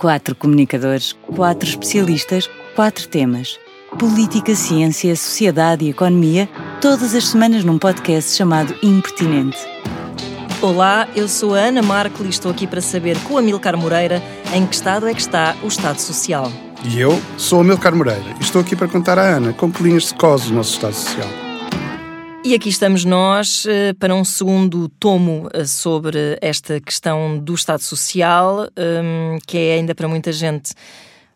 Quatro comunicadores, quatro especialistas, quatro temas. Política, ciência, sociedade e economia, todas as semanas num podcast chamado Impertinente. Olá, eu sou a Ana Marco e estou aqui para saber com a Amilcar Moreira em que estado é que está o Estado Social. E eu sou a Amilcar Moreira e estou aqui para contar à Ana com que linhas se cose o nosso Estado Social. E aqui estamos nós uh, para um segundo tomo uh, sobre esta questão do Estado Social, um, que é ainda para muita gente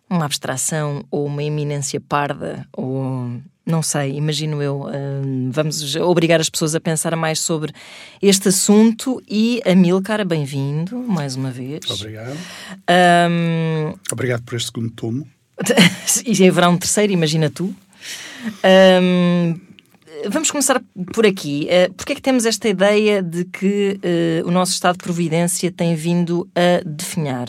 uma abstração ou uma eminência parda, ou não sei, imagino eu. Um, vamos obrigar as pessoas a pensar mais sobre este assunto e a Milcar, bem-vindo mais uma vez. Obrigado. Um, Obrigado por este segundo tomo. e haverá um terceiro, imagina tu. Um, vamos começar por aqui. Uh, Porquê é que temos esta ideia de que uh, o nosso Estado de Providência tem vindo a definhar?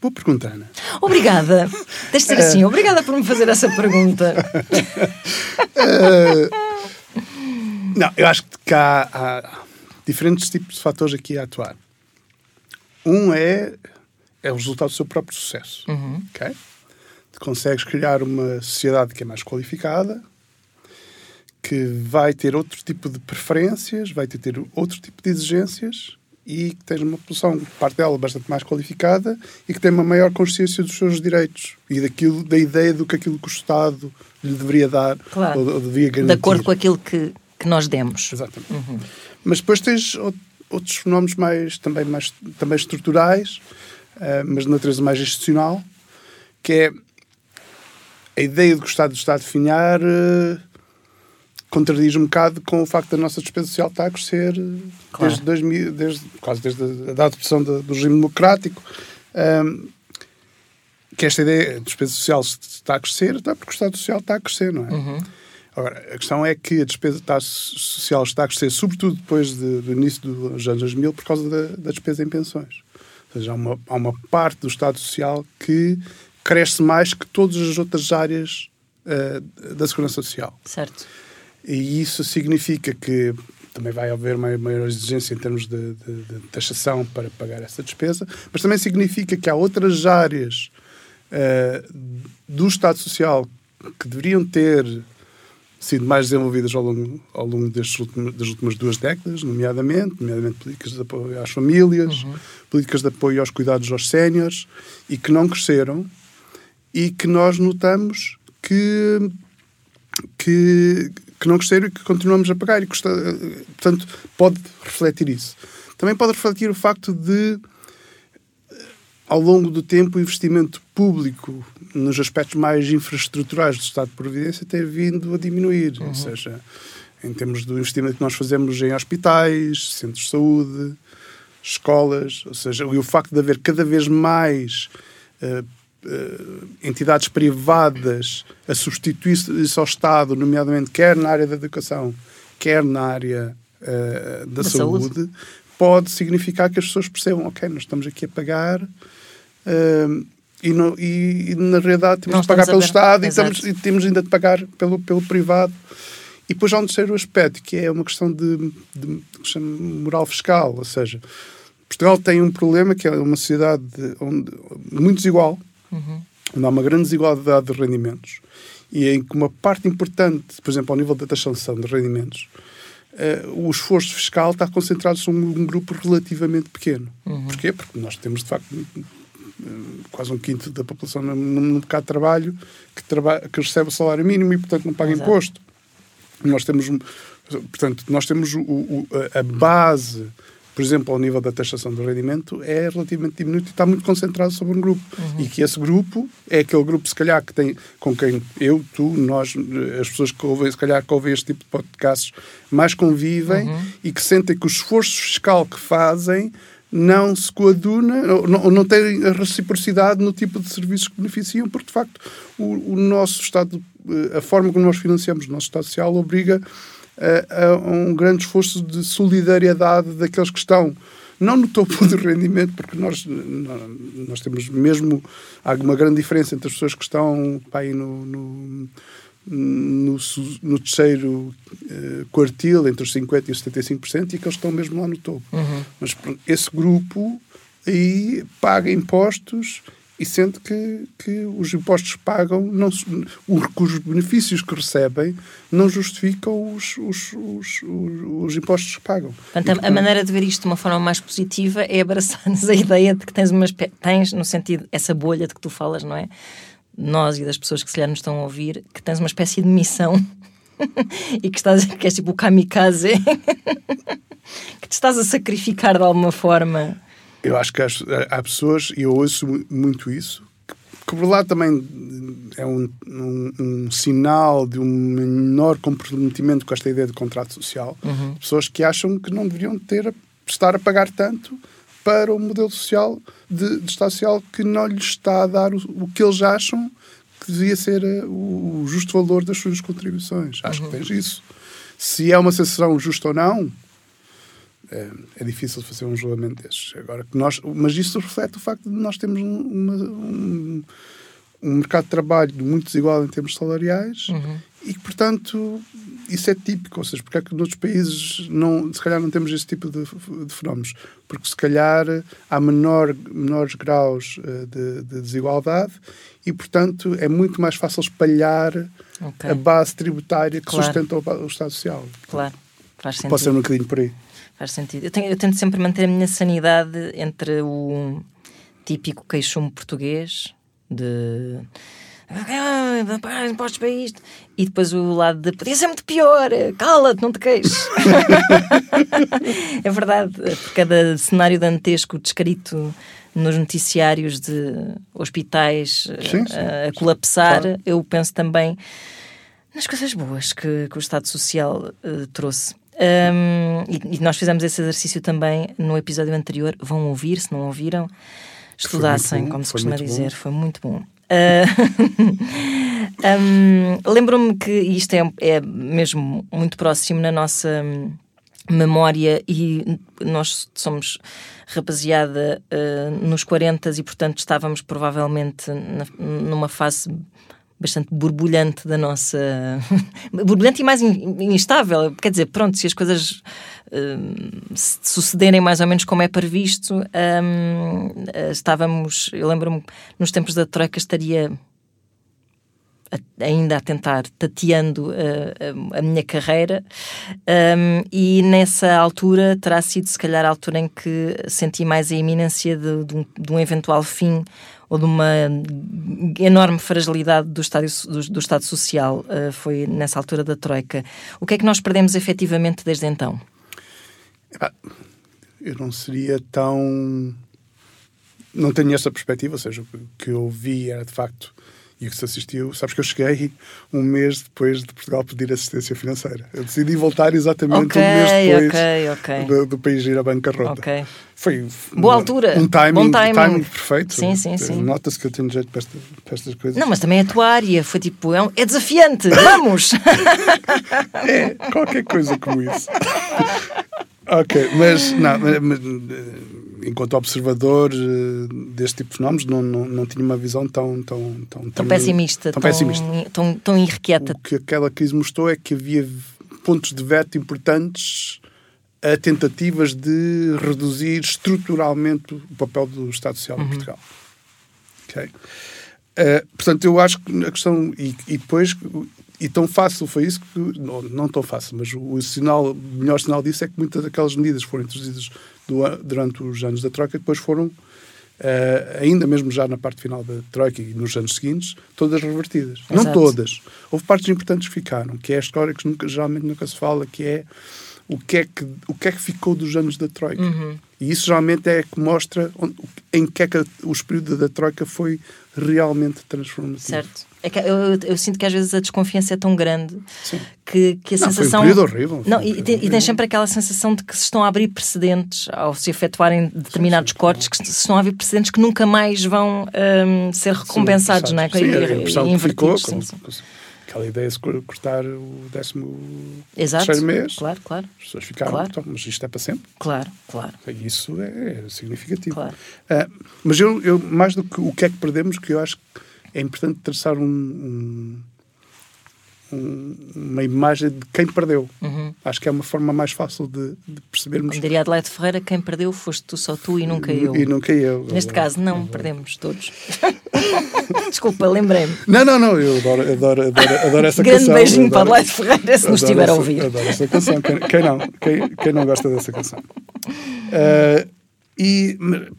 Boa pergunta, Ana. Obrigada. Deixa de ser assim. Obrigada por me fazer essa pergunta. uh, não, eu acho que há, há, diferentes tipos de fatores aqui a atuar. Um é, é o resultado do seu próprio sucesso. Uhum. Okay? Consegues criar uma sociedade que é mais qualificada, que vai ter outro tipo de preferências, vai ter outro tipo de exigências e que tem uma população, parte dela, bastante mais qualificada e que tem uma maior consciência dos seus direitos e daquilo, da ideia do que aquilo que o Estado lhe deveria dar claro. ou, ou devia garantir. De acordo com aquilo que, que nós demos. Exatamente. Uhum. Mas depois tens outros fenómenos mais, também, mais, também estruturais, uh, mas de natureza mais institucional, que é a ideia de que o Estado está a definhar uh, contradiz um bocado com o facto da nossa despesa social estar a crescer claro. desde, 2000, desde quase desde a adopção do, do regime democrático. Um, que esta ideia de despesa social está a crescer, até porque o Estado Social está a crescer, não é? Uhum. Agora, a questão é que a despesa social está a crescer, sobretudo depois de, do início dos anos 2000, por causa da, da despesa em pensões. Ou seja, há uma, há uma parte do Estado Social que cresce mais que todas as outras áreas uh, da Segurança Social. Certo. E isso significa que também vai haver uma maior exigência em termos de, de, de, taxação para pagar essa despesa, mas também significa que há outras áreas uh, do Estado Social que deveriam ter sido mais desenvolvidas ao longo, ao longo destes últimos, das últimas duas décadas, nomeadamente, nomeadamente políticas de apoio às famílias, uhum. políticas de apoio aos cuidados aos séniores, e que não cresceram, e que nós notamos que, que que não cresceram e que continuamos a pagar. E custa, portanto, pode refletir isso. Também pode refletir o facto de, ao longo do tempo, o investimento público nos aspectos mais infraestruturais do Estado de Providência ter vindo a diminuir. Uhum. Ou seja, em termos do investimento que nós fazemos em hospitais, centros de saúde, escolas, ou seja, e o facto de haver cada vez mais uh, uh, entidades privadas a substituir-se ao Estado, nomeadamente quer na área da educação, quer na área uh, da, da saúde, saúde, pode significar que as pessoas percebam, ok, nós estamos aqui a pagar uh, e, no, e, e, na realidade temos de pagar pelo Estado e, estamos, e, temos ainda de pagar pelo, pelo privado. E depois há um terceiro aspecto, que é uma questão de, de, de moral fiscal, ou seja, Portugal tem um problema que é uma sociedade onde, muito desigual, uhum. onde há uma grande desigualdade de rendimentos e em que uma parte importante, por exemplo, ao nível da taxação de rendimentos, uh, o esforço fiscal está concentrado sobre um grupo relativamente pequeno. Uhum. Porquê? Porque nós temos, de facto, quase um quinto da população no, no mercado de trabalho que, traba que recebe o salário mínimo e, portanto, não paga Exato. imposto. Nós temos, portanto, nós temos o, o, a base por exemplo, ao nível da taxação do rendimento, é relativamente diminuto e está muito concentrado sobre um grupo. Uhum. E que esse grupo é aquele grupo, se calhar, que tem, com quem eu, tu, nós, as pessoas que ouvem, se calhar, que ouvem este tipo de podcasts, mais convivem uhum. e que sentem que o esforço fiscal que fazem não se coaduna, ou não, não tem a reciprocidade no tipo de serviços que beneficiam, porque de facto o, o nosso Estado, a forma como nós financiamos o nosso Estado Social obriga a, um grande esforço de solidariedade daqueles que estão não no topo do rendimento, porque nós, nós temos mesmo há uma grande diferença entre as pessoas que estão aí no, no, no, no terceiro uh, quartil, entre os 50% e os 75%, e aqueles que estão mesmo lá no topo. Uhum. Mas esse grupo aí paga impostos e sente que, que os impostos pagam, não, os benefícios que recebem, não justificam os, os, os, os impostos que pagam. Portanto, e, portanto, a maneira de ver isto de uma forma mais positiva é abraçar-nos a ideia de que tens, uma, tens, no sentido, essa bolha de que tu falas, não é? Nós e das pessoas que se calhar nos estão a ouvir, que tens uma espécie de missão e que, estás, que és tipo o kamikaze, que te estás a sacrificar de alguma forma eu acho que há pessoas, e eu ouço muito isso, que por lá também é um, um, um, sinal de um menor comprometimento com esta ideia de contrato social. Uhum. Pessoas que acham que não deveriam ter estar a pagar tanto para o modelo social de, de Estado Social que não lhes está a dar o, o que eles acham que devia ser eh, o, o justo valor das suas contribuições. Acho uhum. que tens isso. Se é uma sensação justa ou não, é, é, difícil fazer um julgamento destes. Agora, nós, mas isso reflete o facto de nós termos uma, um, um, mercado de trabalho muito desigual em termos salariais uhum. e que, portanto, isso é típico. Ou seja, porque é que noutros países não, se calhar não temos esse tipo de, de fenómenos? Porque se calhar há menor, menores graus uh, de, de, desigualdade e, portanto, é muito mais fácil espalhar okay. a base tributária que claro. sustenta o, o Estado Social. Claro, faz sentido. Pode ser um bocadinho por aí. Faz sentido. Eu, tenho, eu, tento sempre manter a minha sanidade entre o típico queixume português de ah, impostos para isto e depois o lado de podia ser muito pior, cala-te, não te queixes. é verdade, por cada cenário dantesco descrito nos noticiários de hospitais sim, sim, a, a colapsar, claro. eu penso também nas coisas boas que, que o Estado Social uh, trouxe. Um, e, e, nós fizemos esse exercício também no episódio anterior. Vão ouvir, se não ouviram, estudassem, bom, como se costuma dizer. Bom. Foi muito bom. Uh, um, Lembro-me que isto é, é mesmo muito próximo na nossa memória e nós somos rapaziada uh, nos 40 e portanto estávamos provavelmente na, numa fase bastante borbulhante da nossa. borbulhante e mais instável. Quer dizer, pronto, se as coisas uh, sucederem mais ou menos como é previsto, um, estávamos. Eu lembro-me, nos tempos da Troika, estaria ainda a tentar, tateando uh, a minha carreira, um, e nessa altura terá sido, se calhar, a altura em que senti mais a iminência de, de, um, de um eventual fim ou de uma enorme fragilidade do, estado do, do Estado Social. Uh, foi nessa altura da Troika. O que é que nós perdemos efetivamente desde então? Eu não seria tão. Não tenho essa perspectiva, ou seja, o que eu vi era de facto e o que se assistiu, sabes que eu cheguei um mês depois de Portugal pedir assistência financeira. Eu decidi voltar exatamente okay, um mês depois okay, okay. Do, do, país ir à bancarrota. Okay. Foi boa altura, um timing, timing. timing perfeito. Sim, sim, sim. Nota-se que eu tenho jeito para, esta, para, estas coisas. Não, mas também é a tua área, foi tipo, é, um, é desafiante, vamos! é, qualquer coisa como isso. ok, mas não, mas, enquanto observador eh, deste tipo de fenómenos, não, não, não tinha uma visão tão... Tão, tão, tão pessimista, tão, pessimista. Tão, tão irrequieta. O que aquela crise mostrou é que havia pontos de veto importantes a tentativas de reduzir estruturalmente o papel do Estado Social uhum. em Portugal. Okay? Uh, portanto, eu acho que a questão... E, e depois e tão fácil foi isso que. Não, não tão fácil, mas o, o, sinal, o melhor sinal disso é que muitas daquelas medidas foram introduzidas do, durante os anos da Troika, depois foram, uh, ainda mesmo já na parte final da Troika e nos anos seguintes, todas revertidas. Exato. Não todas. Houve partes importantes que ficaram, que é a história que nunca, geralmente nunca se fala, que é o que é que, o que, é que ficou dos anos da Troika. Uhum. E isso geralmente é que mostra onde, em que é que os períodos da Troika foi realmente transformativo. Certo. É que eu, eu, eu, sinto que às vezes a desconfiança é tão grande que, que a não, sensação. Foi um horrível. Não, e, tem, e tem sempre aquela sensação de que se estão a abrir precedentes ao se efetuarem determinados sim, sim, cortes, que se estão a abrir precedentes que nunca mais vão um, ser recompensados, sim, não é? Sim, e, a impressão e, que ficou, sim, aquela ideia de cortar o décimo Exato, terceiro mês. Claro, claro. As pessoas ficaram, claro. então, mas isto é para sempre. Claro, claro. Isso é, é significativo. Claro. Uh, mas eu, eu, mais do que o que é que perdemos, que eu acho que é importante traçar um, um, um, uma imagem de quem perdeu. Uhum. Acho que é uma forma mais fácil de, de percebermos. Como diria Adelaide Ferreira, quem perdeu foste tu, só tu e nunca eu. E nunca eu. Neste caso, não, perdemos todos. Desculpa, lembrei-me. Não, não, não, eu adoro, adoro, adoro, adoro essa Grande canção. Grande beijinho para Adelaide Ferreira, se nos estiver a ouvir. Adoro essa canção. Quem, quem não? Quem, quem, não gosta dessa canção? Uh, e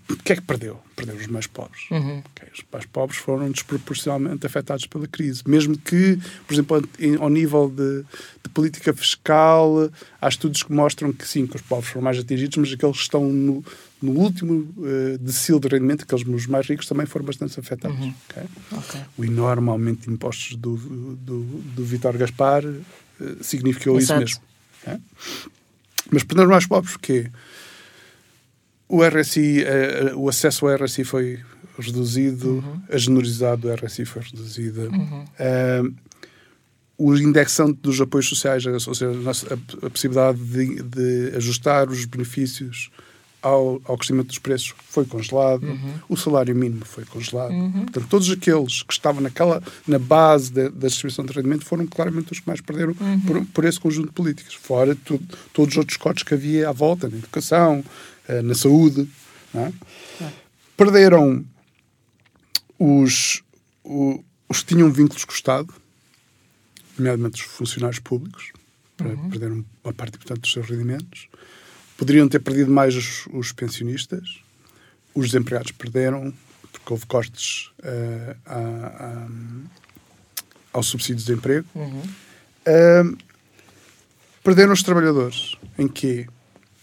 o que é que perdeu? Perdeu os mais pobres. Uhum. Okay, os mais pobres foram desproporcionalmente afetados pela crise. Mesmo que, por exemplo, ao nível de, de, política fiscal, há estudos que mostram que sim, que os pobres foram mais atingidos, mas aqueles que estão no, no último uh, decil de rendimento, aqueles os mais ricos, também foram bastante afetados. Uhum. Okay? Okay. O enorme aumento de impostos do, do, do Vítor Gaspar uh, significou Exato. isso mesmo. Mas os mais pobres, o quê? O RSI, uh, o acesso ao RSI foi reduzido, uhum. a generosidade do RSI foi reduzida. Uhum. Uh, o indexante dos apoios sociais, ou seja, a, a possibilidade de, de, ajustar os benefícios ao, ao, crescimento dos preços foi congelado, uhum. o salário mínimo foi congelado. Uhum. Portanto, todos aqueles que estavam naquela, na base de, da distribuição de rendimento foram claramente os que mais perderam uhum. por, por, esse conjunto de políticas. Fora tu, todos os outros cortes que havia à volta, na educação, eh, na saúde. É? Perderam os, os, os que tinham vínculos com o Estado, nomeadamente os funcionários públicos, uhum. perderam uma parte importante dos seus rendimentos. Poderiam ter perdido mais os, os pensionistas. Os desempregados perderam, porque houve cortes uh, a, a, ao subsídio de desemprego. Uhum. Uh, perderam os trabalhadores, em que,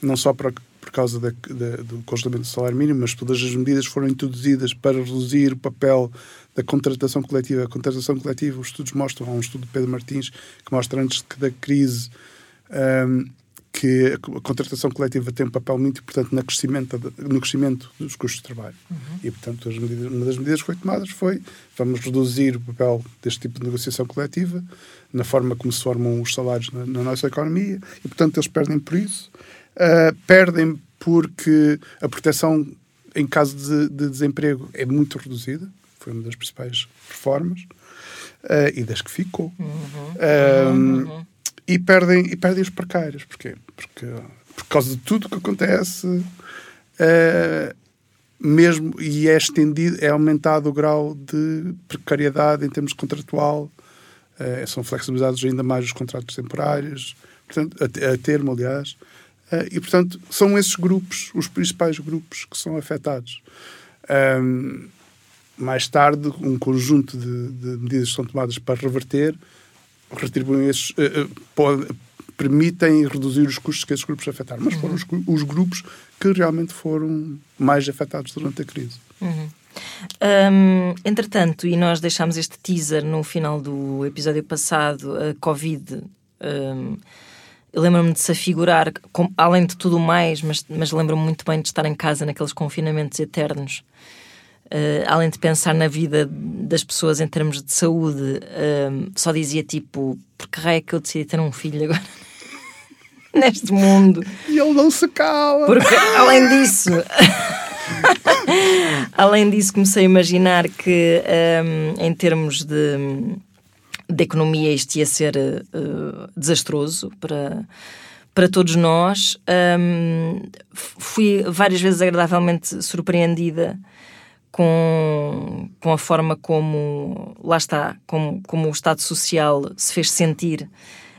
não só para por causa da, da, do congelamento do salário mínimo, mas todas as medidas foram introduzidas para reduzir o papel da contratação coletiva. A contratação coletiva, os estudos mostram, há um estudo de Pedro Martins que mostra antes da crise um, que a contratação coletiva tem um papel muito importante no crescimento, no crescimento dos custos de trabalho. Uhum. E, portanto, medidas, uma das medidas que foi tomadas foi vamos reduzir o papel deste tipo de negociação coletiva na forma como se formam os salários na, na nossa economia e, portanto, eles perdem por isso uh, perdem porque a proteção em caso de, de, desemprego é muito reduzida, foi uma das principais reformas, uh, e das que ficou. Uhum. uhum. E, perdem, e perdem os precários. Porquê? Porque por causa de tudo que acontece, uh, mesmo, e é estendido, é aumentado o grau de precariedade em termos contratual, uh, são flexibilizados ainda mais os contratos temporários, portanto, a, a termo, aliás, e, portanto, são esses grupos, os principais grupos que são afetados. Um, mais tarde, um conjunto de, de, medidas que são tomadas para reverter retribuem esses, uh, pode, permitem reduzir os custos que esses grupos afetaram. Mas foram os, uhum. os, grupos que realmente foram mais afetados durante a crise. Uhum. Um, entretanto, e nós deixámos este teaser no final do episódio passado, a Covid. Um, eu lembro-me de se afigurar, com, além de tudo mais, mas, mas lembro-me muito bem de estar em casa naqueles confinamentos eternos. Uh, além de pensar na vida das pessoas em termos de saúde, uh, só dizia tipo: por que raio é que eu decidi ter um filho agora? Neste mundo. E ele não se cala. Porque, além disso. além disso, comecei a imaginar que, um, em termos de da economia isto ia ser uh, desastroso para, para todos nós. Um, fui várias vezes agradavelmente surpreendida com, com a forma como, lá está, como, como o Estado Social se fez sentir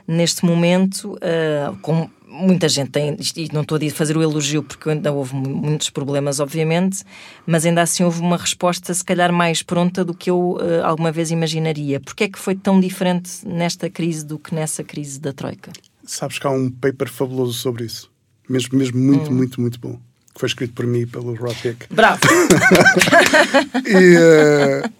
neste momento, uh, com muita gente tem, e não estou a fazer o elogio porque ainda houve muitos problemas, obviamente, mas ainda assim houve uma resposta, se calhar, mais pronta do que eu uh, alguma vez imaginaria. Porquê é que foi tão diferente nesta crise do que nessa crise da Troika? Sabes que há um paper fabuloso sobre isso. Mesmo, mesmo muito, hum. muito, muito bom. Que foi escrito por mim e pelo Rob Pick. Bravo! e, uh,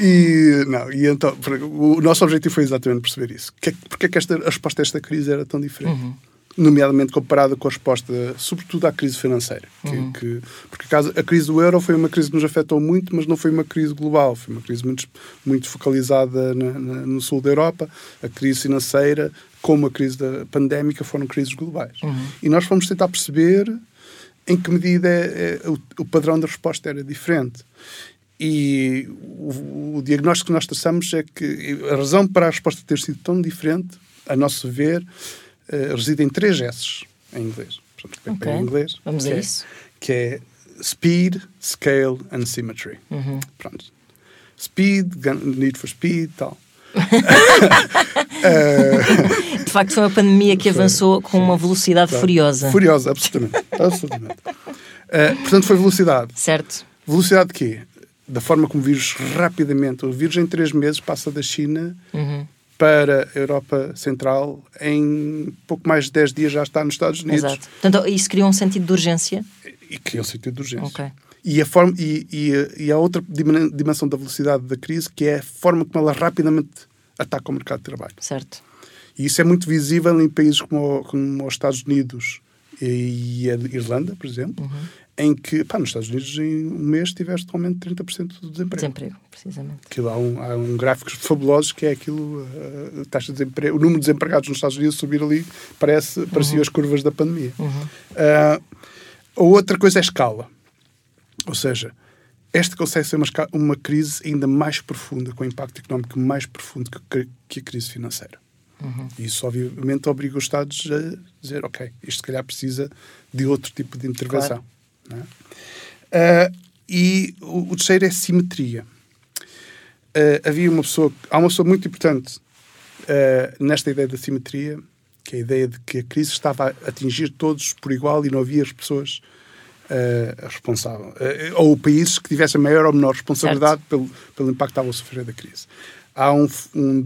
e, não, e então, o nosso objetivo foi exatamente perceber isso. Que, porque é que esta, a resposta a esta crise era tão diferente? Uhum nomeadamente comparada com a resposta, sobretudo à crise financeira. Que, uhum. que, porque a, crise do euro foi uma crise que nos afetou muito, mas não foi uma crise global, foi uma crise muito, muito focalizada na, na, no sul da Europa. A crise financeira, como a crise da pandémica, foram crises globais. Uhum. E nós fomos tentar perceber em que medida é, é, o, o, padrão da resposta era diferente. e o, o, diagnóstico que nós traçamos é que a razão para a resposta ter sido tão diferente, a nosso ver, uh, reside em três S em inglês. Portanto, okay. em inglês. Vamos a é, isso. Que é speed, scale and symmetry. Uhum. Pronto. Speed, need for speed, tal. De facto, foi uma pandemia que avançou com uma velocidade furiosa. Furiosa, absolutamente. absolutamente. Uh, portanto, foi velocidade. Certo. Velocidade de quê? Da forma como o vírus rapidamente, o vírus em três meses passa da China uhum. Para a Europa Central, em pouco mais de 10 dias já está nos Estados Unidos. Exato. Portanto, isso criou um sentido de urgência? E criou um sentido de urgência. Ok. E a, forma, e, e, e a outra dimensão da velocidade da crise, que é a forma como ela rapidamente ataca o mercado de trabalho. Certo. E isso é muito visível em países como, como os Estados Unidos e a Irlanda, por exemplo, uhum. Em que, pá, nos Estados Unidos em um mês tiveste aumento de 30% do desemprego. Desemprego, precisamente. Aquilo, há, um, há um gráfico fabuloso que é aquilo, a taxa de desemprego, o número de desempregados nos Estados Unidos subir ali, parece, parecia uhum. as curvas da pandemia. Uhum. Uh, a outra coisa é a escala. Ou seja, esta consegue ser uma, uma crise ainda mais profunda, com impacto económico mais profundo que, que a crise financeira. Uhum. Isso, obviamente, obriga os Estados a dizer: ok, isto se calhar precisa de outro tipo de intervenção. Claro. É? Uh, e o, o, terceiro é simetria. Uh, havia uma pessoa, há uma pessoa muito importante uh, nesta ideia da simetria, que é a ideia de que a crise estava a atingir todos por igual e não havia as pessoas uh, responsável. Uh, ou países que tivessem maior ou menor responsabilidade pelo, pelo impacto que estavam a sofrer da crise. Há um, um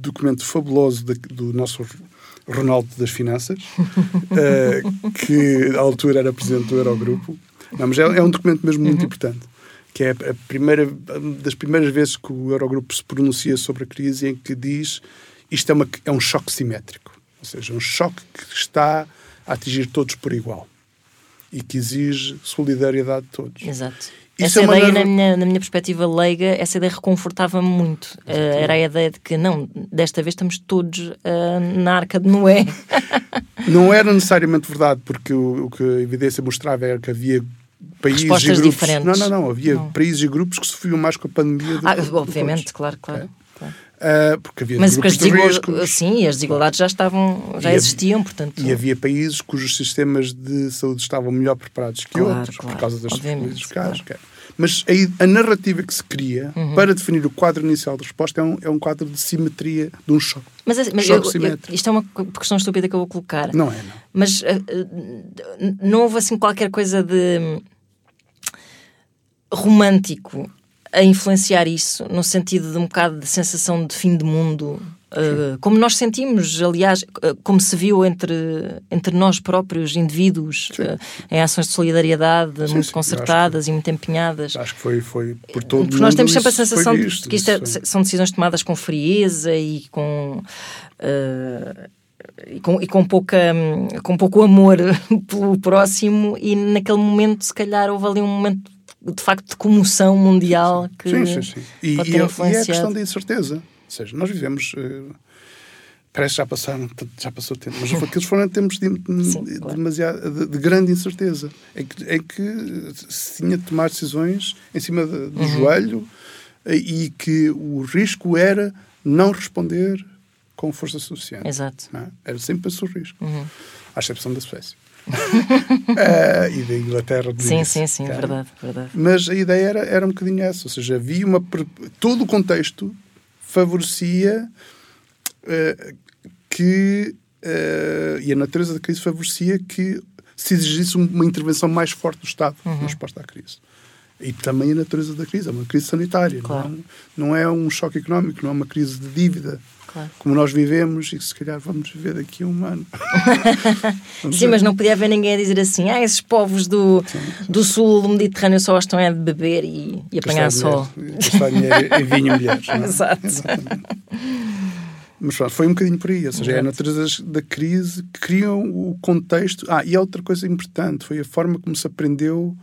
documento fabuloso de, do nosso Ronaldo das Finanças, uh, que à altura era presidente do Eurogrupo. Não, mas é, é um documento mesmo muito uhum. importante, que é a primeira das primeiras vezes que o Eurogrupo se pronuncia sobre a crise em que diz isto é, uma, é um choque simétrico, ou seja, um choque que está a atingir todos por igual e que exige solidariedade de todos. Exato. Isso essa é ideia, na, minha, na minha perspectiva leiga, essa ideia reconfortava-me muito. Uh, era a ideia de que, não, desta vez estamos todos uh, na arca de Noé. não era necessariamente verdade, porque o, o, que a evidência mostrava era que havia países Respostas e grupos... diferentes. Não, não, não. Havia não. países e grupos que sofriam mais com a pandemia do ah, Obviamente, claro, claro. Okay? Uh, porque havia Mas grupos de risco. Sim, as desigualdades já estavam, já e existiam, havia, portanto. E havia países cujos sistemas de saúde estavam melhor preparados que claro, outros, claro, por causa das políticas claro. Mas a, a, narrativa que se cria uhum. para definir o quadro inicial de resposta é um, é um quadro de simetria, de um choque. Mas, mas choque eu, eu, isto é uma questão estúpida que eu vou colocar. Não é, não. Mas uh, não houve assim qualquer coisa de hum, romântico a influenciar isso, no sentido de um bocado de sensação de fim de mundo, uh, como nós sentimos, aliás, uh, como se viu entre, entre nós próprios, indivíduos, uh, em ações de solidariedade sim, muito sim, concertadas que, e muito empenhadas. Acho que foi, foi por todo Porque nós temos sempre a sensação de que isto é, são decisões tomadas com frieza e com. E com, e com, pouca, com pouco amor pelo próximo, e naquele momento, se calhar, houve ali um momento de facto de comoção mundial que sim, sim, sim. E, e, é, e, é a questão da incerteza. Ou seja, nós vivemos. Uh, parece que já passaram, já passou tempo, mas aqueles foram tempos de, de, claro. de, de, grande incerteza, em que, em que se tinha de tomar decisões em cima do uhum. joelho eh, e que o risco era não responder com força suficiente. Exato. É? Era sempre esse o risco, uhum. à exceção da Suécia uh, e da Inglaterra. Sim, sim, sim, cara. verdade, verdade. Mas a ideia era, era um bocadinho essa, ou seja, havia uma. Todo o contexto favorecia uh, que. Uh, e a natureza da crise favorecia que se exigisse uma intervenção mais forte do Estado uhum. na resposta à crise. E também a natureza da crise, é uma crise sanitária, claro. não, não é um choque económico, não é uma crise de dívida claro. como nós vivemos e que se calhar vamos viver daqui a um ano. Sim, mas não podia haver ninguém a dizer assim: ah, esses povos do, do sul do Mediterrâneo só estão a beber e, e apanhar sol. Gastar dinheiro em vinho mulheres. É? Exato. Mas pronto, foi um bocadinho por aí. Ou seja, Exato. é a natureza da crise que criam o contexto. Ah, e outra coisa importante foi a forma como se aprendeu,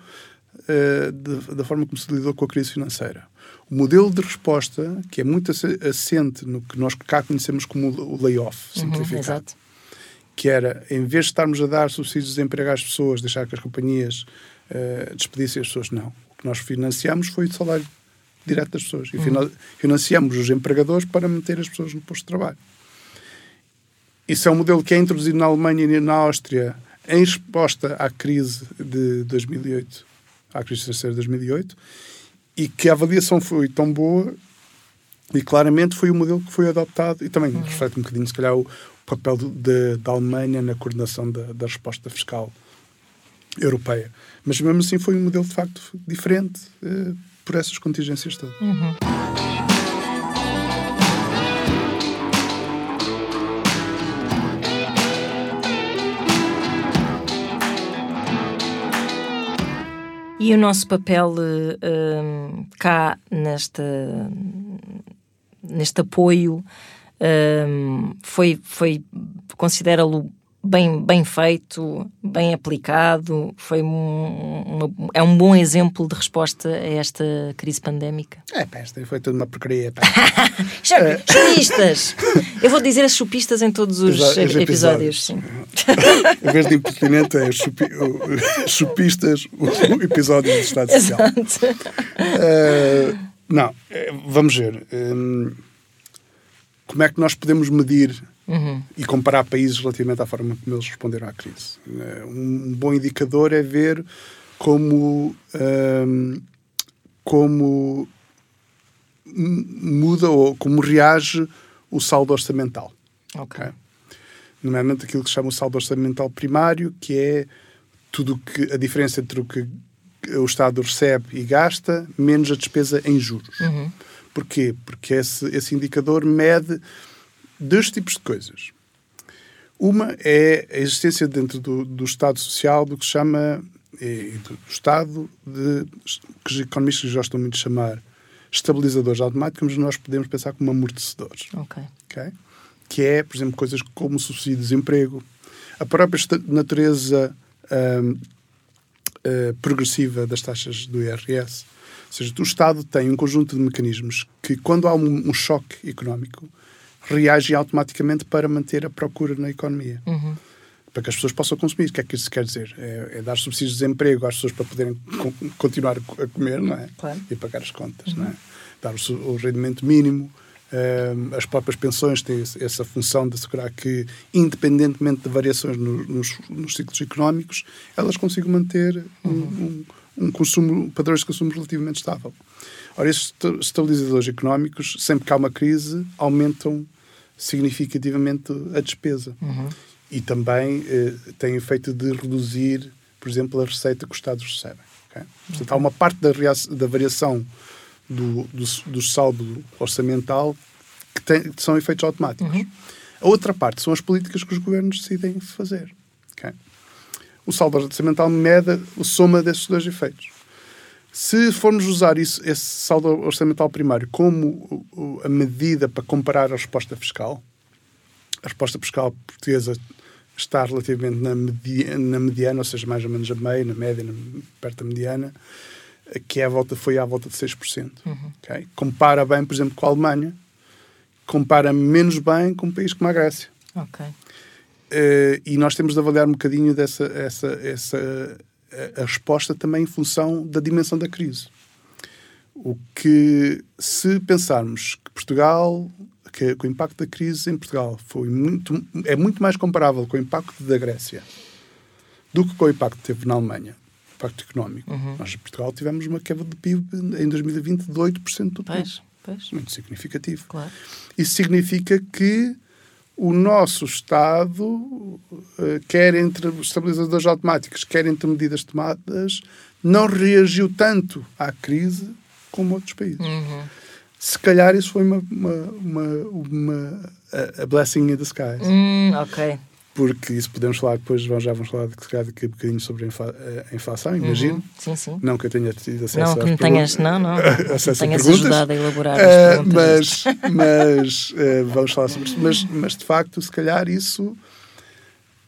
uh, de, da forma como se lidou com a crise financeira. O modelo de resposta, que é muito assente no que nós cá conhecemos como o layoff, uhum, simplificado, uhum, que era, em vez de estarmos a dar subsídios de desemprego às pessoas, deixar que as companhias uh, despedissem as pessoas, não. O que nós financiamos foi o salário direto das pessoas. E uhum. financiamos os empregadores para meter as pessoas no posto de trabalho. Isso é um modelo que é introduzido na Alemanha e na Áustria em resposta à crise de 2008, à crise financeira de 2008, e que a avaliação foi tão boa e claramente foi o modelo que foi adoptado e também uhum. reflete um bocadinho, se calhar, o papel de, da Alemanha na coordenação da, da resposta fiscal europeia. Mas mesmo assim foi um modelo de facto diferente uh, por essas contingências todas. Uhum. E o nosso papel uh, cá nesta, neste apoio uh, foi, foi considera-lo bem, bem feito, bem aplicado, foi um, uma, é um bom exemplo de resposta a esta crise pandémica. É, pá, esta foi toda uma porcaria. chupistas! Eu vou dizer as chupistas em todos os, os episódios. episódios. sim. em vez de impertinente, é chupi, chupistas, o, o episódio do Estado Social. Uh, não, eh, vamos ver. Um, como é que nós podemos medir uhum. e comparar países relativamente à forma como eles responderam à crise. Eh, um bom indicador é ver como, um, como muda ou como reage o saldo orçamental. Ok. okay? Nomeadamente aquilo que se chama o saldo orçamental primário, que é tudo que a diferença entre o que o Estado recebe e gasta menos a despesa em juros. Uhum. Porquê? Porque esse, esse indicador mede dois tipos de coisas. Uma é a existência dentro do, do Estado Social do que se chama, e do Estado, de, que os economistas gostam muito de chamar estabilizadores automáticos, mas nós podemos pensar como amortecedores. Ok. okay? Que é, por exemplo, coisas como subsídio de desemprego, a própria natureza um, uh, eh, progressiva das taxas do IRS. Ou seja, o Estado tem um conjunto de mecanismos que, quando há um, um choque económico, reage automaticamente para manter a procura na economia. Uhum. Para que as pessoas possam consumir. O que é que isso quer dizer? É, é dar subsídios de desemprego às pessoas para poderem co continuar a comer não é? Claro. e pagar as contas. Uhum. Não é? Dar o, o rendimento mínimo. As próprias pensões têm essa função de assegurar que, independentemente de variações no, nos, nos, ciclos económicos, elas consigam manter uhum. um, um, um consumo, padrões de consumo relativamente estável. Ora, esses estabilizadores económicos, sempre que há uma crise, aumentam significativamente a despesa. Uhum. E também eh, tem efeito de reduzir, por exemplo, a receita que os Estados recebem. Okay? Portanto, há uma parte da, da variação do, do, do, saldo orçamental que, tem, que são efeitos automáticos. Uhum. A outra parte são as políticas que os governos decidem fazer. Okay? O saldo orçamental mede a soma desses dois efeitos. Se formos usar isso, esse saldo orçamental primário como a medida para comparar a resposta fiscal, a resposta fiscal portuguesa está relativamente na mediana, na mediana ou seja, mais ou menos a meio, na média, na, perto da mediana, que é a volta, foi à volta de 6%. Uhum. Okay? Compara bem, por exemplo, com a Alemanha, compara menos bem com um país como a Grécia. Okay. Uh, e nós temos de avaliar um bocadinho dessa essa, essa a resposta também em função da dimensão da crise. O que, se pensarmos que Portugal, que, que, o impacto da crise em Portugal foi muito, é muito mais comparável com o impacto da Grécia do que com o impacto que teve na Alemanha, o impacto económico. Uhum. Nós, em Portugal, tivemos uma queda de PIB em 2020 de 8% do PIB. Pois, pois. Muito significativo. Claro. Isso significa que o nosso Estado, eh, quer entre os estabilizadores automáticos, quer entre medidas tomadas, não reagiu tanto à crise como outros países. Uhum. Se calhar isso foi uma, uma, uma, uma a blessing in the skies. Hum, ok porque isso podemos falar depois, já vamos falar daqui a um bocadinho sobre a inflação, imagino. Uhum. Sim, sim. Não que eu tenha tido acesso não, que me tenhas, não, não, acesso tenhas a ajudado a elaborar uh, Mas, mas uh, vamos falar sobre isso. Mas, mas, de facto, se calhar isso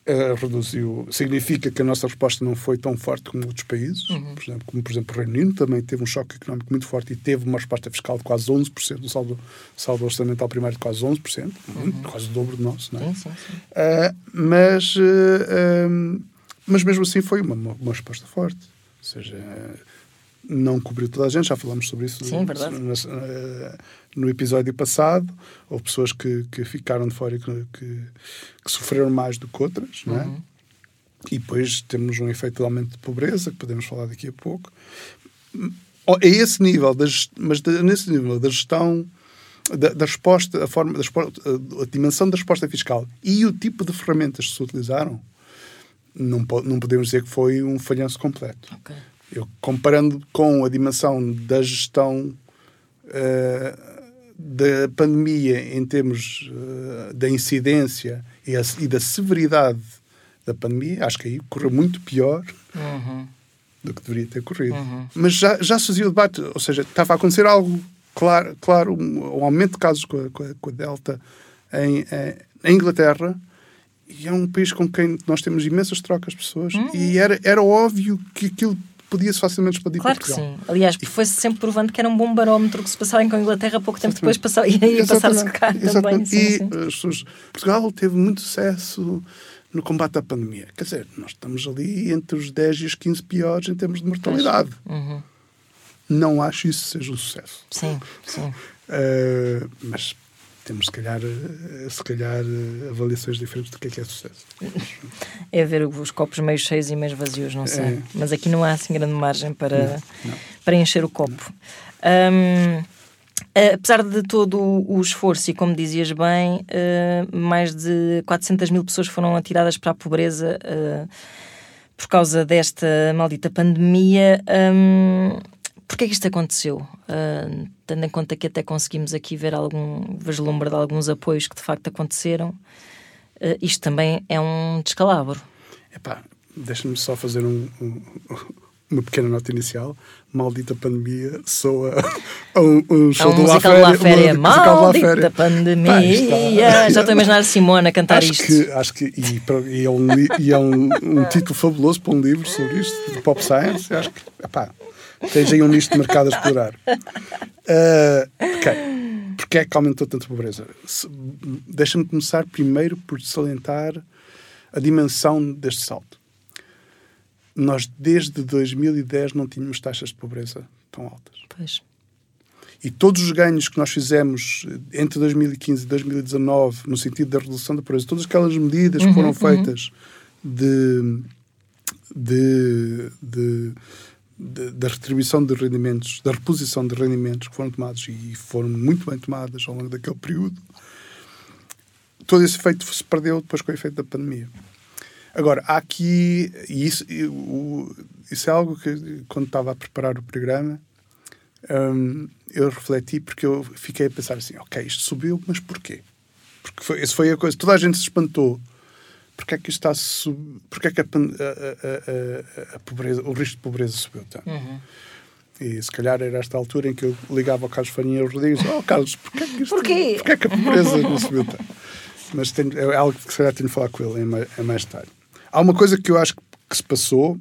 uh, reduziu. Significa que a nossa resposta não foi tão forte como outros países, uhum. por exemplo, como por exemplo o Reino Unido também teve um choque económico muito forte e teve uma resposta fiscal de quase 11%, um saldo, saldo orçamental primário de quase 11%, uhum. quase o dobro do nosso, não é? Sim, sim, sim. Uh, mas, uh, um, mas mesmo assim foi uma, uma resposta forte. Ou seja, não cobriu toda a gente, já falamos sobre isso Sim, no, no episódio passado. Houve pessoas que, que ficaram de fora e que, que, que sofreram mais do que outras, não é? Uhum. E depois temos um efeito de aumento de pobreza, que podemos falar daqui a pouco. A esse nível, da, mas nesse nível da gestão, da, da resposta, a, forma, da, a, dimensão da resposta fiscal e o tipo de ferramentas que se utilizaram, não, não podemos dizer que foi um falhanço completo. Ok. Eu, comparando com a dimensão da gestão eh, da pandemia em termos eh, da incidência e, a- e da severidade da pandemia, acho que aí correu muito pior Uhum. do que deveria ter corrido. Uhum. Mas já, já se fazia o debate, ou seja, estava a acontecer algo claro, claro um, um aumento de casos com a, com a- com a Delta em, em, em Inglaterra. E é um país com quem nós temos imensas trocas de pessoas. Uhum. E era, era óbvio que aquilo podia-se facilmente expandir Claro para que Portugal. sim. Aliás, foi-se sempre provando que era um bom barómetro que se passarem com a Inglaterra, pouco tempo depois passar, ia, passar-se cá também. Sim, e sim. pessoas- Portugal teve muito sucesso no combate à pandemia. Quer dizer, nós estamos ali entre os 10 e os 15 piores em termos de mortalidade. Uhum. Não acho isso seja um sucesso. Sim, sim. Uh, mas temos, se calhar, uh, se calhar uh, avaliações diferentes do que é que é sucesso. É ver os copos meio cheios e meio vazios, não sei. É. Mas aqui não há assim grande margem para, não. para encher o copo. Hum, apesar de todo o esforço, e como dizias bem, eh, mais de 400 mil pessoas foram atiradas para a pobreza eh, por causa desta maldita pandemia. Hum, Porquê é que isto aconteceu? Ah, tendo em conta que até conseguimos aqui ver algum vislumbre de alguns apoios que de facto aconteceram, ah, isto também é um descalabro. Epá, deixa-me só fazer um- um- uma pequena nota inicial. Maldita pandemia soa a um, um É show um do La musical de La Féria. La Maldita Féria. pandemia. Pá, Já estou a imaginar a Simona a cantar acho isto. Que, acho que, e, e é, um, e é um, um título fabuloso para um livro sobre isto, de pop science. Acho que, epá, tens aí um nicho de mercado a explorar. Ah, ok. Porquê é que aumentou tanto a pobreza? Deixa-me começar primeiro por salientar a dimensão deste salto. Nós, desde 2010, não tínhamos taxas de pobreza tão altas. Pois. E todos os ganhos que nós fizemos entre 2015 e 2019, no sentido da redução da pobreza, todas aquelas medidas que foram feitas de, de, de- de- da retribuição de rendimentos, da reposição de rendimentos que foram tomados e foram muito bem tomadas ao longo daquele período, todo esse efeito se perdeu depois com o efeito da pandemia. Agora, há aqui, e isso, isso é algo que, quando estava a preparar o programa, hum, eu refleti porque eu fiquei a pensar assim: ok, isto subiu, mas porquê? Porque foi, foi a coisa. Toda a gente se espantou. Porquê é que está sub... Porquê é que a, a- a- a- pobreza, o risco de pobreza subiu tanto? Uhum. E se calhar era esta altura em que eu ligava ao Carlos Farinha Rodrigues: Oh, Carlos, porquê é que, isto, Porquê? porquê é que a pobreza não subiu tanto? Mas tenho, é algo que se calhar tenho de falar com ele em mais, em mais detalhe. Há uma coisa que eu acho que se passou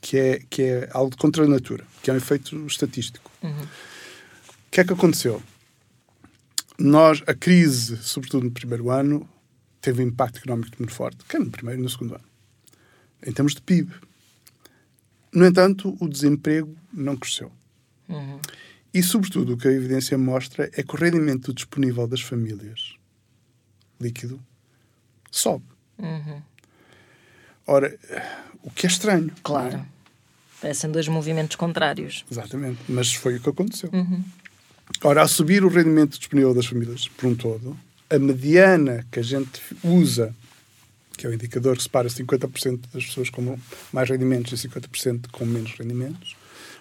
que é, que é algo de contra a natura, que é um efeito estatístico. Uhum. O que é que aconteceu? Nós, a crise, sobretudo no primeiro ano, teve um impacto económico muito forte, quer no primeiro e no segundo ano, em termos de PIB. No entanto, o desemprego não cresceu. Uhum. E, sobretudo, o que a evidência mostra é que o rendimento disponível das famílias, líquido, sobe. Uhum. Ora, o que é estranho. é? Claro. Parecem dois movimentos contrários. Exatamente. Mas foi o que aconteceu. Uhum. Ora, a subir o rendimento disponível das famílias por um todo, a mediana que a gente usa, que é o indicador que separa 50% das pessoas com mais rendimentos e 50% com menos rendimentos,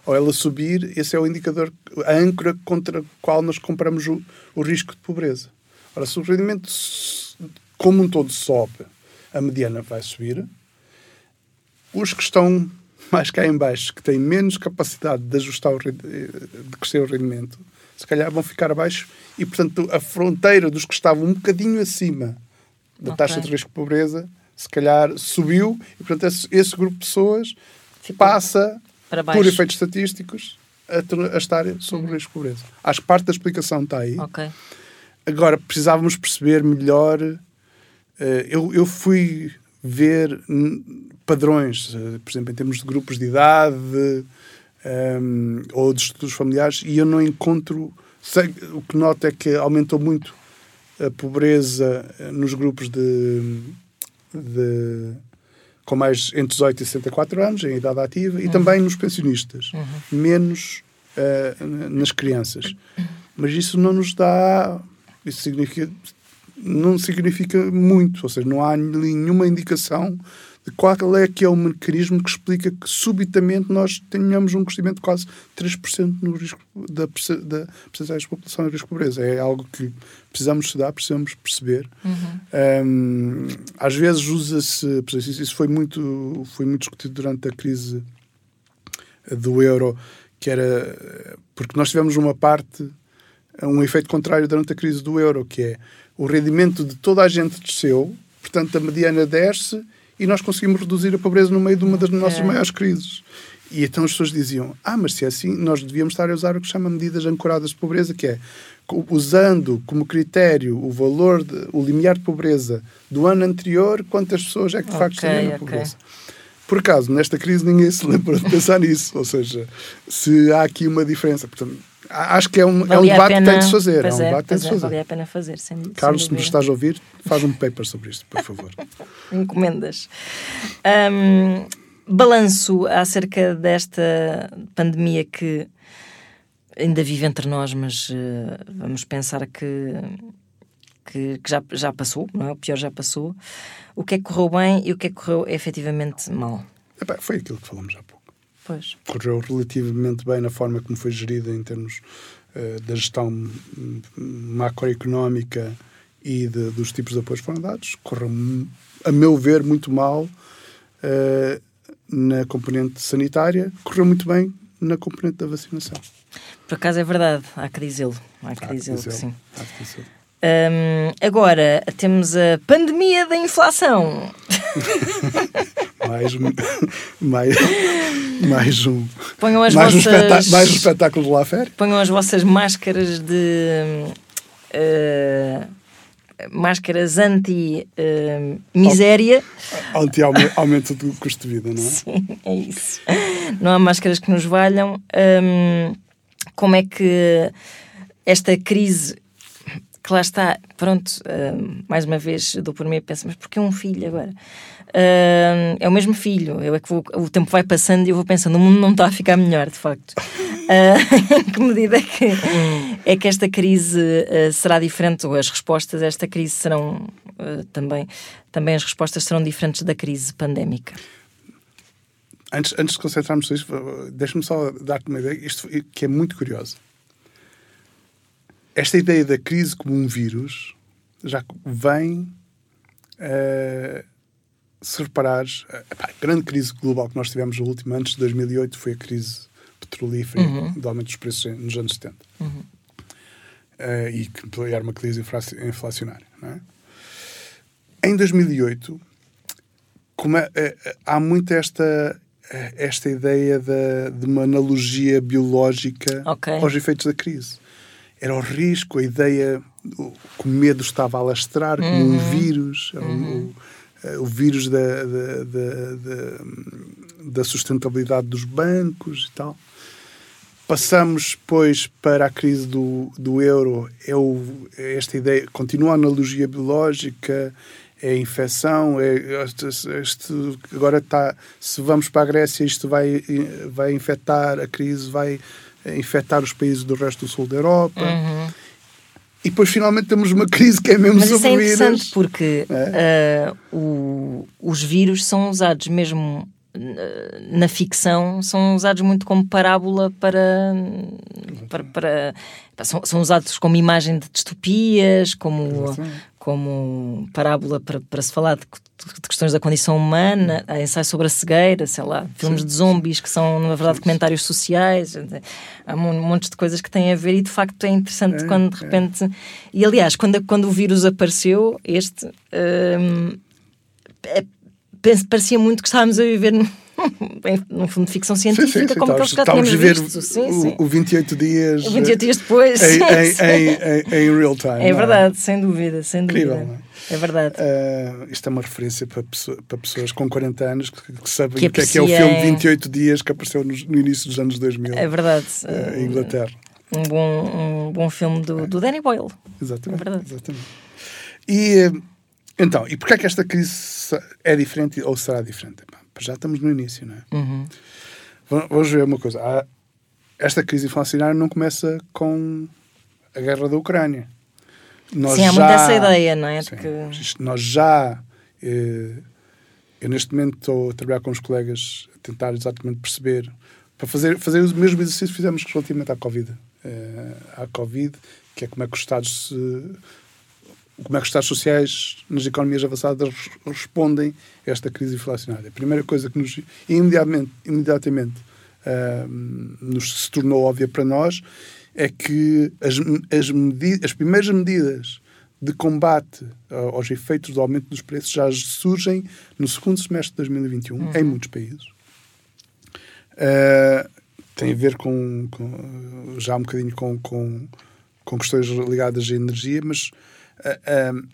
ao ela subir, esse é o indicador, a âncora contra a qual nós compramos o, o risco de pobreza. Ora, se o rendimento como um todo sobe, a mediana vai subir, os que estão mais cá em baixo, que têm menos capacidade de ajustar o, rendi- de crescer o rendimento, se calhar vão ficar abaixo e, portanto, a fronteira dos que estavam um bocadinho acima da Ok. taxa de risco de pobreza, se calhar subiu e, portanto, esse, esse grupo de pessoas Ficou passa, por efeitos estatísticos, a, a estar sobre o risco de pobreza. Acho que parte da explicação está aí. Ok. Agora, precisávamos perceber melhor. eh, eu, eu fui ver padrões, eh, por exemplo, em termos de grupos de idade, um, ou dos estruturas familiares, e eu não encontro. Sei, o que noto é que aumentou muito a pobreza nos grupos de, de com mais entre 18 e 64 anos, em idade ativa, uhum. e também nos pensionistas, uhum. menos uh, nas crianças. Mas isso não nos dá. Isso significa. Não significa muito, ou seja, não há nenhuma indicação de qual é que é o mecanismo que explica que subitamente nós tenhamos um crescimento de quase 3% no risco da, da percentagem da população em risco de pobreza. É algo que precisamos estudar, precisamos perceber. Uhum. Um, às vezes usa-se, isso foi muito, foi muito discutido durante a crise do euro, que era porque nós tivemos uma parte, um efeito contrário durante a crise do euro, que é o rendimento de toda a gente desceu, portanto a mediana desce e nós conseguimos reduzir a pobreza no meio de uma das nossas é. maiores crises. E então as pessoas diziam: Ah, mas se é assim, nós devíamos estar a usar o que se chama medidas ancoradas de pobreza, que é usando como critério o valor, de, o limiar de pobreza do ano anterior, quantas pessoas é que de facto okay, estão na okay. pobreza. Por acaso, nesta crise ninguém se lembra de pensar nisso, ou seja, se há aqui uma diferença. Portanto, acho que é um, é um debate pena, que tem de se fazer. É um debate que tem de é, fazer. Vale a pena fazer, sem, Carlos, se me estás a ouvir, faz um paper sobre isto, por favor. Encomendas. Um, balanço acerca desta pandemia que ainda vive entre nós, mas uh, vamos pensar que, que, que, já, já passou, não é? O pior já passou. O que é que correu bem e o que é que correu efetivamente mal? Epá, foi aquilo que falamos há pouco. Pois. Correu relativamente bem na forma como foi gerida em termos uh, da gestão macroeconómica e de, dos tipos de apoios que foram dados. Correu, a meu ver, muito mal uh, na componente sanitária. Correu muito bem na componente da vacinação. Por acaso é verdade, há que dizê-lo. Há que dizê-lo, sim. Há que dizê-lo. Um, agora temos a pandemia da inflação. mais, mais, mais um. Ponham as mais, vossas, um mais um espetáculo de lá férias. Ponham as vossas máscaras de. Uh, máscaras anti-miséria. Uh, Anti-aumento do custo de vida, não é? Sim, é isso. Não há máscaras que nos valham. Um, como é que esta crise que lá está, pronto, uh, mais uma vez dou por mim e penso, mas porquê um filho agora? Uh, é o mesmo filho, eu é que vou, o tempo vai passando e eu vou pensando, o mundo não está a ficar melhor, de facto. Uh, em que medida é que, é que esta crise será diferente, ou as respostas a esta crise serão também, também as respostas serão diferentes da crise pandémica? Antes, antes de concentrarmos nisso, deixa-me só dar-te uma ideia, isto que é muito curiosa esta ideia da crise como um vírus já vem uh, se reparares a, a grande crise global que nós tivemos no último antes de 2008 foi a crise petrolífera uhum. do aumento dos preços nos anos 70 uhum. uh, e que era uma crise inflacionária é? em 2008 como é, uh, há muito esta esta ideia de, de uma analogia biológica okay. aos efeitos da crise era o risco, a ideia, o, o medo estava a alastrar como um uhum. vírus, uhum. o, o, vírus da, da, da, da, sustentabilidade dos bancos e tal. Passamos depois para a crise do, do euro, é, o, é esta ideia, continua a analogia biológica, é a infecção, é, agora está, se vamos para a Grécia, isto vai, vai infectar, a crise vai infectar os países do resto do sul da Europa. Uhum. E depois finalmente temos uma crise que é mesmo Mas isso é interessante porque é? Uh, o, os vírus são usados mesmo na ficção são usados muito como parábola para, para, para são, são, usados como imagem de distopias, como, como parábola para, para se falar de, de, questões da condição humana, há ensaios sobre a cegueira, sei lá, filmes sim, de zombies que são, na verdade, comentários sociais, há um monte de coisas que têm a ver e de facto é interessante é, quando de é. repente. É. E aliás, quando, quando o vírus apareceu, este. Hum, é, parecia muito que estávamos a viver no fundo ficção científica, sim, sim, como já tínhamos a ver visto. Sim, o, sim. o 28 dias. 28 dias depois. Em, em, em, em, real time. É não verdade, sem dúvida, sem dúvida. Incrível, não é? É verdade. Uh, isto é uma referência para, pessoa, para pessoas com 40 anos que, que sabem Que o que é que é o filme 28 Dias que apareceu nos- no, início dos anos 2000 É verdade. uh, em Inglaterra. Um bom, um bom filme do, do Danny Boyle. Exatamente. É verdade. exatamente. E então, e porquê é que esta crise se- é diferente ou será diferente? Já estamos no início, não é? Uhum. Va- Vamos ver uma coisa. Há- esta crise inflacionária não começa com a guerra da Ucrânia. Nós Sim, há muito já- essa ideia, não é? Sim, que- Nós já. eh, eu neste momento estou a trabalhar com os colegas a tentar exatamente perceber, para fazer, fazer o mesmo exercício que fizemos relativamente à Covid. eh, à Covid, que é como é que os Estados se, como é que os Estados sociais nas economias avançadas res- respondem a esta crise inflacionária. A primeira coisa que nos imediatamente, imediatamente ah, nos se tornou óbvia para nós é que as, as, as primeiras medidas de combate ah, aos efeitos do aumento dos preços já surgem no segundo semestre de 2021 em muitos países. Uh, tem a ver com, com- já um bocadinho com, com, com questões ligadas à energia, mas uh, uh,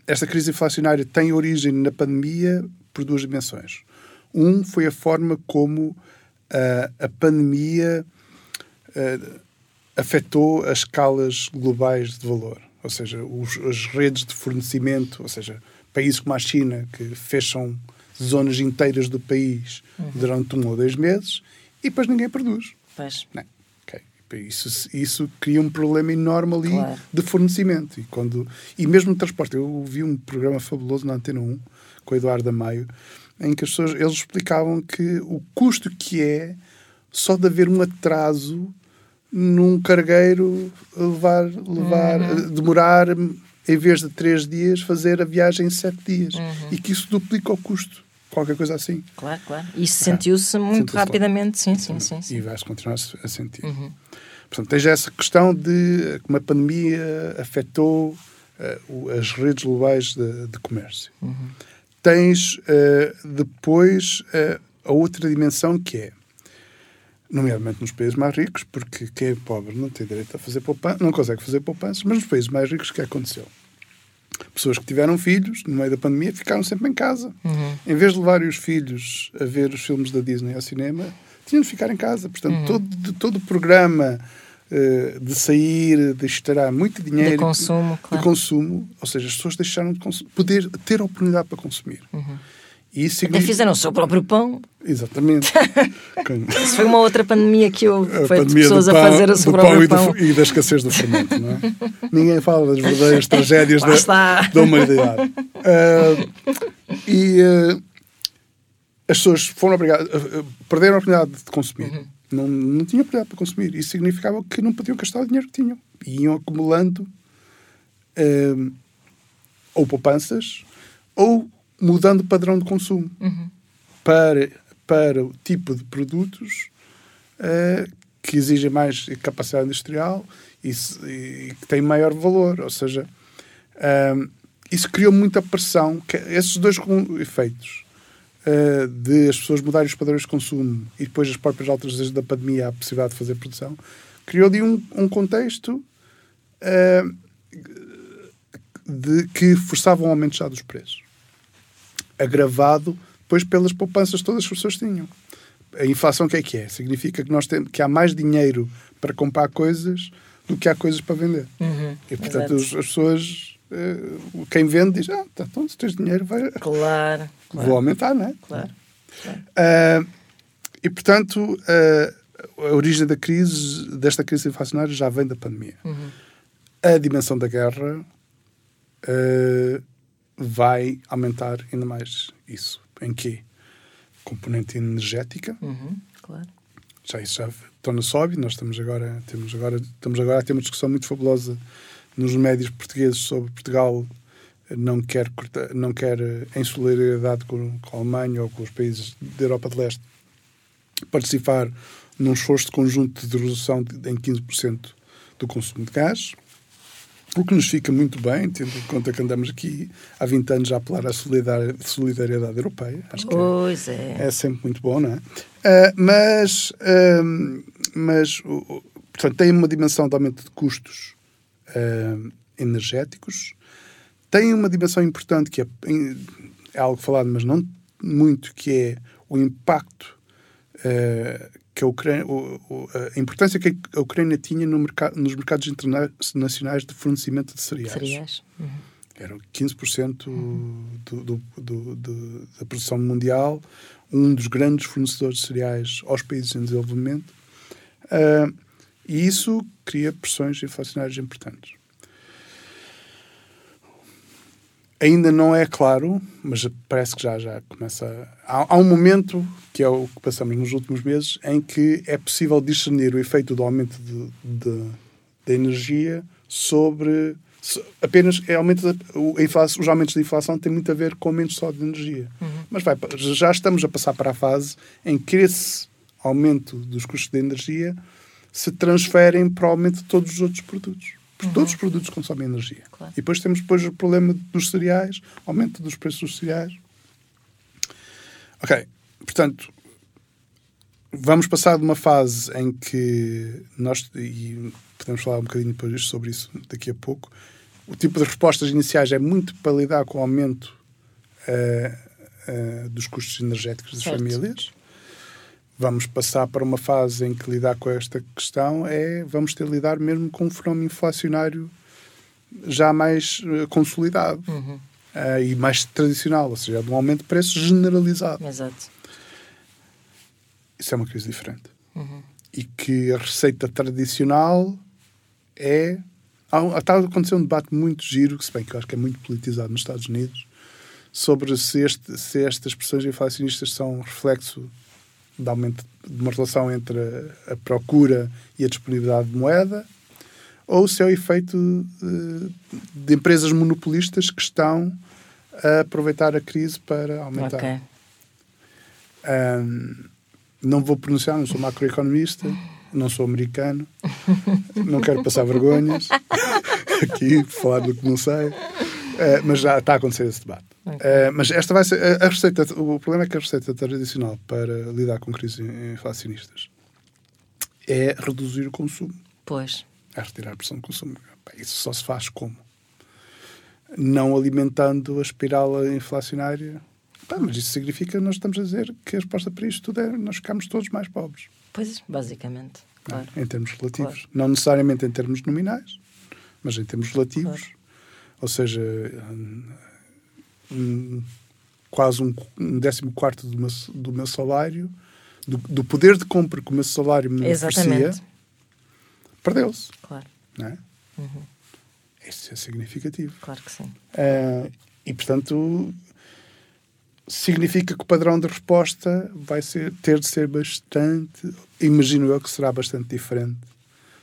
esta crise inflacionária tem origem na pandemia por duas dimensões. Um foi a forma como a pandemia afetou as escalas globais de valor, ou seja, os- as redes de fornecimento, ou seja, países como a China que fecham zonas inteiras do país durante um ou dois meses e depois ninguém produz. Pois. Não. Ok. Isso, isso cria um problema enorme ali Claro. de fornecimento. E, quando, e mesmo no transporte. Eu vi um programa fabuloso na Antena 1 com o Eduardo Amaio, em que as pessoas, eles explicavam que o custo que é só de haver um atraso num cargueiro levar, levar Uhum. eh, demorar em vez de três dias fazer a viagem em sete dias Uhum. e que isso duplica o custo qualquer coisa assim Claro, claro. Isso sentiu-se muito Sentiu-se rapidamente, sim, sim, sim. e sim. vai-se continuar a se- sentir. Uhum. Portanto, tens essa questão de como a pandemia afetou o- as redes globais de, de comércio. Uhum. Tens eh, depois eh, a outra dimensão que é, nomeadamente nos países mais ricos, porque quem é pobre não tem direito a fazer poupança, não consegue fazer poupanças, mas nos países mais ricos o que aconteceu? Pessoas que tiveram filhos no meio da pandemia ficaram sempre em casa. Uhum. Em vez de levarem os filhos a ver os filmes da Disney ao cinema, tinham de ficar em casa. Portanto, Uhum. todo, de- todo o programa eh, de sair, de estourar muito dinheiro De consumo, de claro. consumo, ou seja, as pessoas deixaram de poder ter a oportunidade para consumir. E isso Até significa... fizeram o seu próprio pão. Exatamente. Isso foi uma outra pandemia que houve. Foi de pessoas do a pão, fazer o seu pão próprio e, do- pão. e da escassez do fermento, não é? Ninguém fala das verdadeiras tragédias da, da humanidade. Ah, e ah, as pessoas foram obrigadas, ah, ah, perderam a oportunidade de consumir. Uhum. Não, não tinham oportunidade para consumir. Isso significava que não podiam gastar o dinheiro que tinham. E iam acumulando ou poupanças ou mudando o padrão de consumo Uhum. para, para o tipo de produtos eh, que exigem mais capacidade industrial e, e que têm maior valor. Ou seja, ahm, isso criou muita pressão. Que, esses dois efeitos eh, de as pessoas mudarem os padrões de consumo e depois as próprias alterações da pandemia, a possibilidade de fazer produção, criou de um, um contexto eh, de que forçava um aumento já dos preços agravado depois pelas poupanças todas que as pessoas tinham. A inflação o que é que é? Significa que nós temos que há mais dinheiro para comprar coisas do que há coisas para vender. Uhum. E portanto os- as pessoas, eh, quem vende diz, ah, tá, então se tens dinheiro vai, Claro, claro. vou aumentar, não é? claro. Ah, e portanto ah, a origem da crise, desta crise inflacionária já vem da pandemia. Uhum. A dimensão da guerra ah, vai aumentar ainda mais isso. Em quê? Componente energética, Uhum. Claro. já isso já torna-se óbvio. Nós estamos agora, temos agora, estamos agora a ter uma discussão muito fabulosa nos médios portugueses sobre Portugal não quer, cortar, não quer eh, em solidariedade com, com a Alemanha ou com os países da Europa de Leste, participar num esforço de conjunto de redução de, em 15% do consumo de gás. O que nos fica muito bem, tendo em conta que andamos aqui há 20 anos a apelar à solidariedade europeia. Acho que pois é. é sempre muito bom, não é? Uh, mas, uh, mas uh, portanto, tem uma dimensão de aumento de custos energéticos, tem uma dimensão importante que é, é, algo falado, mas não muito, que é o impacto que a, Ucrânia, a importância que a Ucrânia tinha no mercado, nos mercados internacionais de fornecimento de cereais. Cereais. Uhum. Era 15% uhum. do, do, do, do, da produção mundial, um dos grandes fornecedores de cereais aos países em desenvolvimento. Uh, e isso cria pressões inflacionárias importantes. Ainda não é claro, mas parece que já, já começa. Há, há, um momento, que é o que passamos nos últimos meses, em que é possível discernir o efeito do aumento da energia sobre. Apenas é aumento o, inflação, os aumentos de inflação têm muito a ver com aumentos só de energia. Uhum. Mas vai, já estamos a passar para a fase em que esse aumento dos custos de energia se transferem para o aumento de todos os outros produtos. Porque uhum. todos os produtos consomem energia. Claro. E depois temos depois o problema dos cereais, aumento dos preços dos cereais. Ok, portanto, vamos passar de uma fase em que nós, e podemos falar um bocadinho depois sobre isso daqui a pouco, o tipo de respostas iniciais é muito para lidar com o aumento uh, uh, dos custos energéticos das certo. famílias vamos passar para uma fase em que lidar com esta questão é vamos ter de lidar mesmo com um fenómeno inflacionário já mais uh, consolidado uhum. uh, e mais tradicional, ou seja, de um aumento de preços generalizado. Exato. Isso é uma crise diferente. Uhum. E que a receita tradicional é. Está a acontecer um debate muito giro, se bem que eu acho que é muito politizado nos Estados Unidos, sobre se, este, se estas pressões inflacionistas são reflexo de aumento de uma relação entre a, procura e a disponibilidade de moeda, ou se é o efeito de, de empresas monopolistas que estão a aproveitar a crise para aumentar. Okay. Um, não vou pronunciar, não sou macroeconomista, não sou americano, não quero passar vergonhas aqui, falar do que não sei, uh, mas já está a acontecer esse debate. Uh, mas esta vai ser a, a, receita. O problema é que a receita tradicional para lidar com crises inflacionistas é reduzir o consumo. Pois. É retirar a pressão de consumo. Isso só se faz como? Não alimentando a espiral inflacionária. Pá, mas isso significa que nós estamos a dizer que a resposta para isto tudo é nós ficamos todos mais pobres. Pois, basicamente. Claro. Não, em termos relativos. Claro. Não necessariamente em termos nominais, mas em termos relativos. Claro. Ou seja, um, quase um, um décimo quarto do meu, do meu salário, do, do, poder de compra que o meu salário me oferecia, perdeu-se. Claro. Não é? Uhum. Isso é significativo. Claro que sim. Uh, e, portanto, significa que o padrão de resposta vai ser, ter de ser bastante, imagino eu que será bastante diferente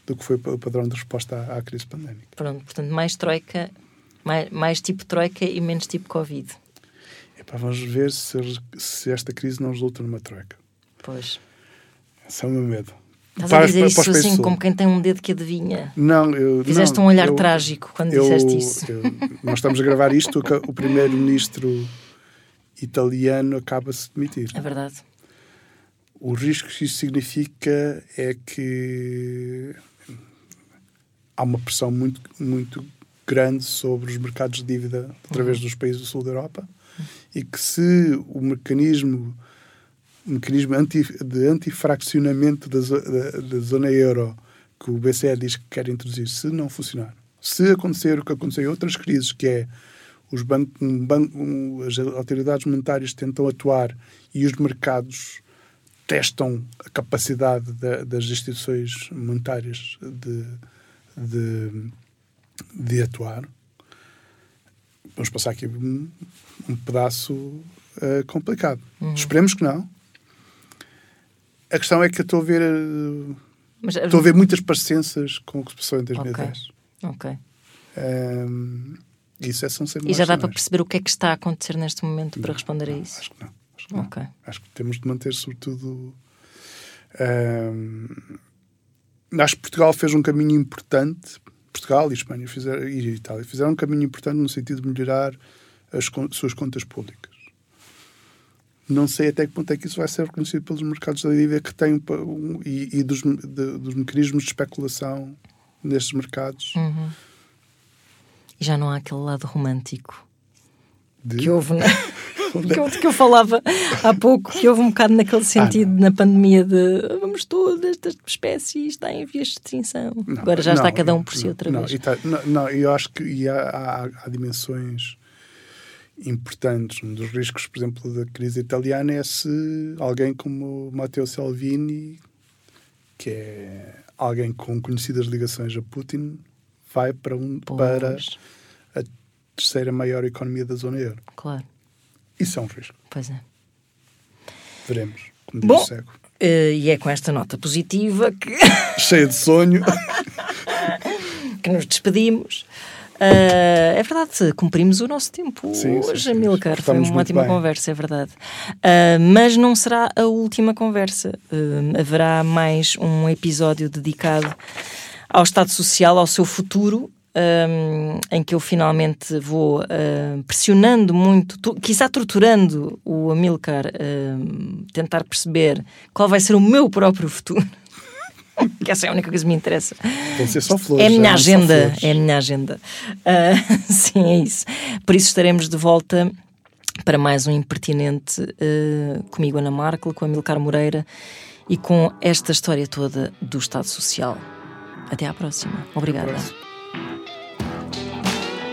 do que foi o padrão de resposta à, à crise pandémica. Pronto, portanto, mais troika mais, mais tipo troika e menos tipo Covid. Epá, vamos ver se, se esta crise não resulta numa troika. Pois. Esse é o meu medo. Estás para, a dizer isso assim como quem tem um dedo que adivinha? Não, eu. Fizeste não, um olhar eu, trágico quando eu, disseste isso. Eu, nós estamos a gravar isto, o primeiro-ministro italiano acaba-se de demitir. É verdade. O risco que isso significa é que há uma pressão muito, muito grande sobre os mercados de dívida através dos países do sul da Europa e que se o mecanismo o mecanismo anti, de antifraccionamento da, da, da, zona euro que o BCE diz que quer introduzir, se não funcionar, se acontecer o que aconteceu em outras crises, que é os bancos, um banco, um, as autoridades monetárias tentam atuar e os mercados testam a capacidade da, das instituições monetárias de, de de atuar. Vamos passar aqui um, um pedaço uh, complicado. Uhum. Esperemos que não. A questão é que eu estou a ver. Uh, Mas, estou a ver muitas parecenças com o que se passou em 2010. Ok. okay. Um, isso é são E já dá para perceber o que é que está a acontecer neste momento para responder não, a isso? Acho que não. Acho que, okay. não. acho que temos de manter, sobretudo. Um, acho que Portugal fez um caminho importante Portugal e Espanha fizeram, e Itália fizeram um caminho importante no sentido de melhorar as suas contas públicas. Não sei até que ponto é que isso vai ser reconhecido pelos mercados da dívida que têm um, e, e dos, de, dos mecanismos de especulação nestes mercados. Uhum. Já não há aquele lado romântico De... que houve, né? que, eu, que eu falava há pouco, que houve um bocado naquele sentido ah, na pandemia de vamos todas, esta espécie está em vias de extinção. Não, Agora já não, está cada um por si outra não, vez. Tá, não, eu acho que há, há, há dimensões importantes. Um dos riscos, por exemplo, da crise italiana é se alguém como Matteo Salvini, que é alguém com conhecidas ligações a Putin, vai para, um, para a terceira maior economia da zona euro. Claro. Isso é um risco. Pois é. Veremos. Como Bom, uh, e é com esta nota positiva que. Cheia de sonho. que nos despedimos. Uh, é verdade, cumprimos o nosso tempo sim, hoje, Amilcar. Foi uma ótima bem. conversa, é verdade. Uh, mas não será a última conversa. Uh, haverá mais um episódio dedicado ao Estado Social, ao seu futuro. Um, em que eu finalmente vou uh, pressionando muito, tu, quizá torturando o Amilcar, uh, tentar perceber qual vai ser o meu próprio futuro que essa é a única coisa que me interessa. Vão ser só flores. É a minha agenda. É a minha agenda. Uh, sim, é isso. Por isso estaremos de volta para mais um impertinente uh, comigo, Ana Markel, com a Milcar Moreira e com esta história toda do Estado Social. Até à próxima. Obrigada.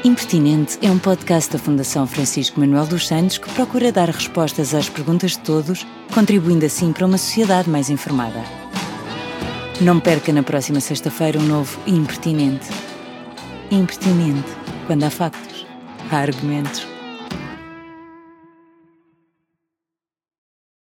Impertinente é um podcast da Fundação Francisco Manuel dos Santos que procura dar respostas às perguntas de todos, contribuindo assim para uma sociedade mais informada. Não perca na próxima sexta-feira um novo Impertinente. Impertinente. Quando há factos, há argumentos.